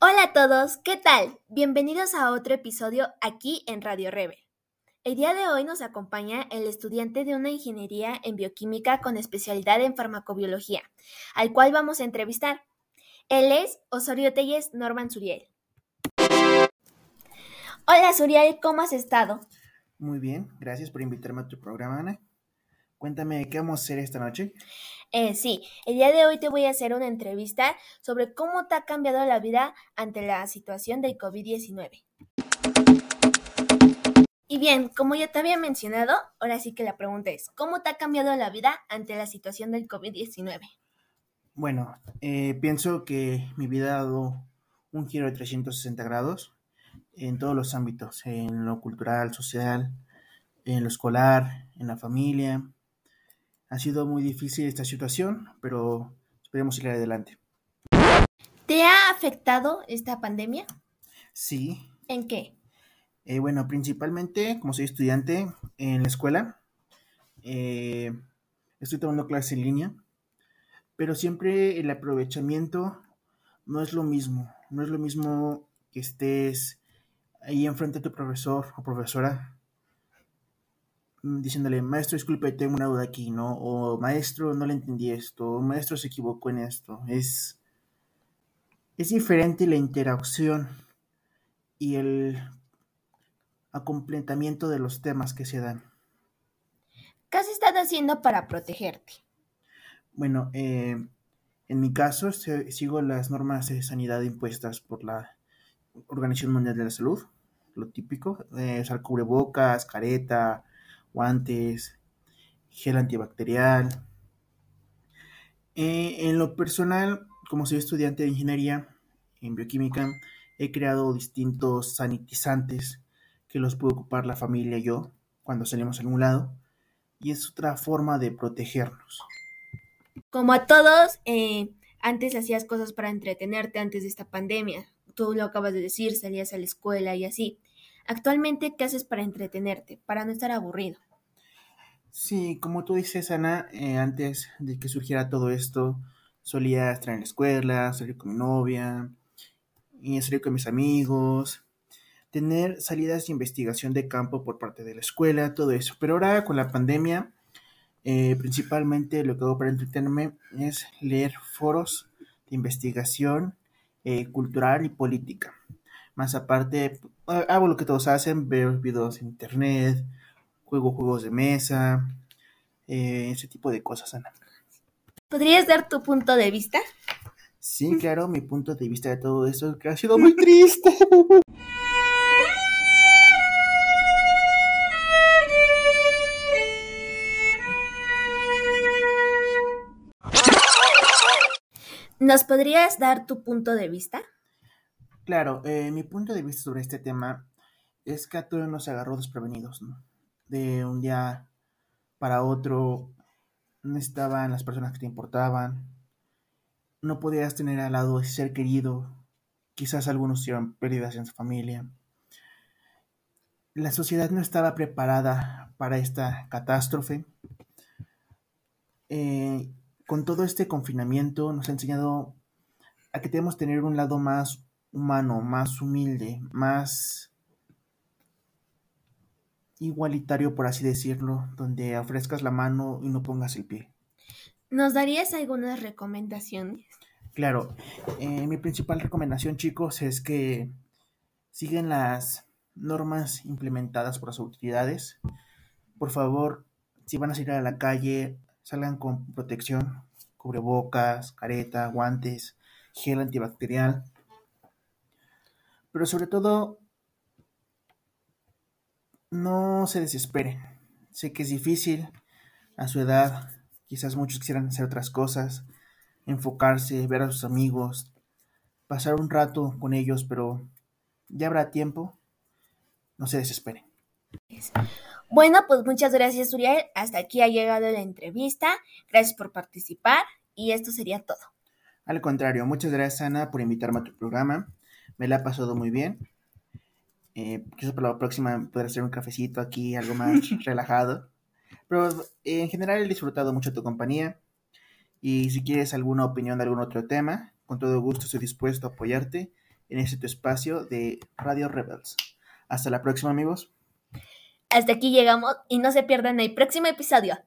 Hola a todos, ¿qué tal? Bienvenidos a otro episodio aquí en Radio Rebel. El día de hoy nos acompaña el estudiante de una ingeniería en bioquímica con especialidad en farmacobiología, al cual vamos a entrevistar. Él es Osorio Telles Norman Suriel. Hola Suriel, ¿cómo has estado? Muy bien, gracias por invitarme a tu programa, Ana. Cuéntame, ¿qué vamos a hacer esta noche? Eh, sí, el día de hoy te voy a hacer una entrevista sobre cómo te ha cambiado la vida ante la situación del COVID-19. Y bien, como ya te había mencionado, ahora sí que la pregunta es, ¿cómo te ha cambiado la vida ante la situación del COVID-19? Bueno, eh, pienso que mi vida ha dado un giro de 360 grados en todos los ámbitos, en lo cultural, social, en lo escolar, en la familia, ha sido muy difícil esta situación, pero esperemos ir adelante. ¿Te ha afectado esta pandemia? Sí. ¿En qué? Eh, bueno, principalmente como soy estudiante en la escuela, eh, estoy tomando clases en línea, pero siempre el aprovechamiento no es lo mismo. No es lo mismo que estés ahí enfrente de tu profesor o profesora diciéndole, maestro, disculpe, tengo una duda aquí, ¿no? O maestro, no le entendí esto, o maestro se equivocó en esto. Es, es diferente la interacción y el acompletamiento de los temas que se dan. ¿Qué has estado haciendo para protegerte? Bueno, eh, en mi caso sigo las normas de sanidad impuestas por la Organización Mundial de la Salud, lo típico, eh, usar cubrebocas, careta, guantes, gel antibacterial. Eh, en lo personal, como soy estudiante de ingeniería en bioquímica, he creado distintos sanitizantes que los puede ocupar la familia y yo cuando salimos a algún lado. Y es otra forma de protegernos. Como a todos, eh, antes hacías cosas para entretenerte antes de esta pandemia. Tú lo acabas de decir, salías a la escuela y así. Actualmente, ¿qué haces para entretenerte, para no estar aburrido? Sí, como tú dices, Ana, eh, antes de que surgiera todo esto, solía estar en la escuela, salir con mi novia, y salir con mis amigos, tener salidas de investigación de campo por parte de la escuela, todo eso. Pero ahora con la pandemia, eh, principalmente lo que hago para entretenerme es leer foros de investigación eh, cultural y política. Más aparte, hago lo que todos hacen, veo videos en internet, juego juegos de mesa, eh, ese tipo de cosas, Ana. ¿Podrías dar tu punto de vista? Sí, claro, mi punto de vista de todo eso, que ha sido muy triste. ¿Nos podrías dar tu punto de vista? Claro, eh, mi punto de vista sobre este tema es que a todos nos agarró desprevenidos, de un día para otro no estaban las personas que te importaban, no podías tener al lado ese ser querido, quizás algunos tuvieron pérdidas en su familia. La sociedad no estaba preparada para esta catástrofe. Eh, con todo este confinamiento nos ha enseñado a que debemos tener un lado más humano, más humilde, más igualitario, por así decirlo, donde ofrezcas la mano y no pongas el pie. ¿Nos darías algunas recomendaciones? Claro, eh, mi principal recomendación, chicos, es que siguen las normas implementadas por las autoridades. Por favor, si van a salir a la calle, salgan con protección, cubrebocas, careta, guantes, gel antibacterial. Pero sobre todo, no se desesperen. Sé que es difícil a su edad. Quizás muchos quisieran hacer otras cosas, enfocarse, ver a sus amigos, pasar un rato con ellos, pero ya habrá tiempo. No se desesperen. Bueno, pues muchas gracias, Uriel. Hasta aquí ha llegado la entrevista. Gracias por participar y esto sería todo. Al contrario, muchas gracias, Ana, por invitarme a tu programa. Me la ha pasado muy bien. Eh, quizás para la próxima poder hacer un cafecito aquí, algo más relajado. Pero eh, en general he disfrutado mucho tu compañía. Y si quieres alguna opinión de algún otro tema, con todo gusto estoy dispuesto a apoyarte en este tu espacio de Radio Rebels. Hasta la próxima amigos. Hasta aquí llegamos y no se pierdan el próximo episodio.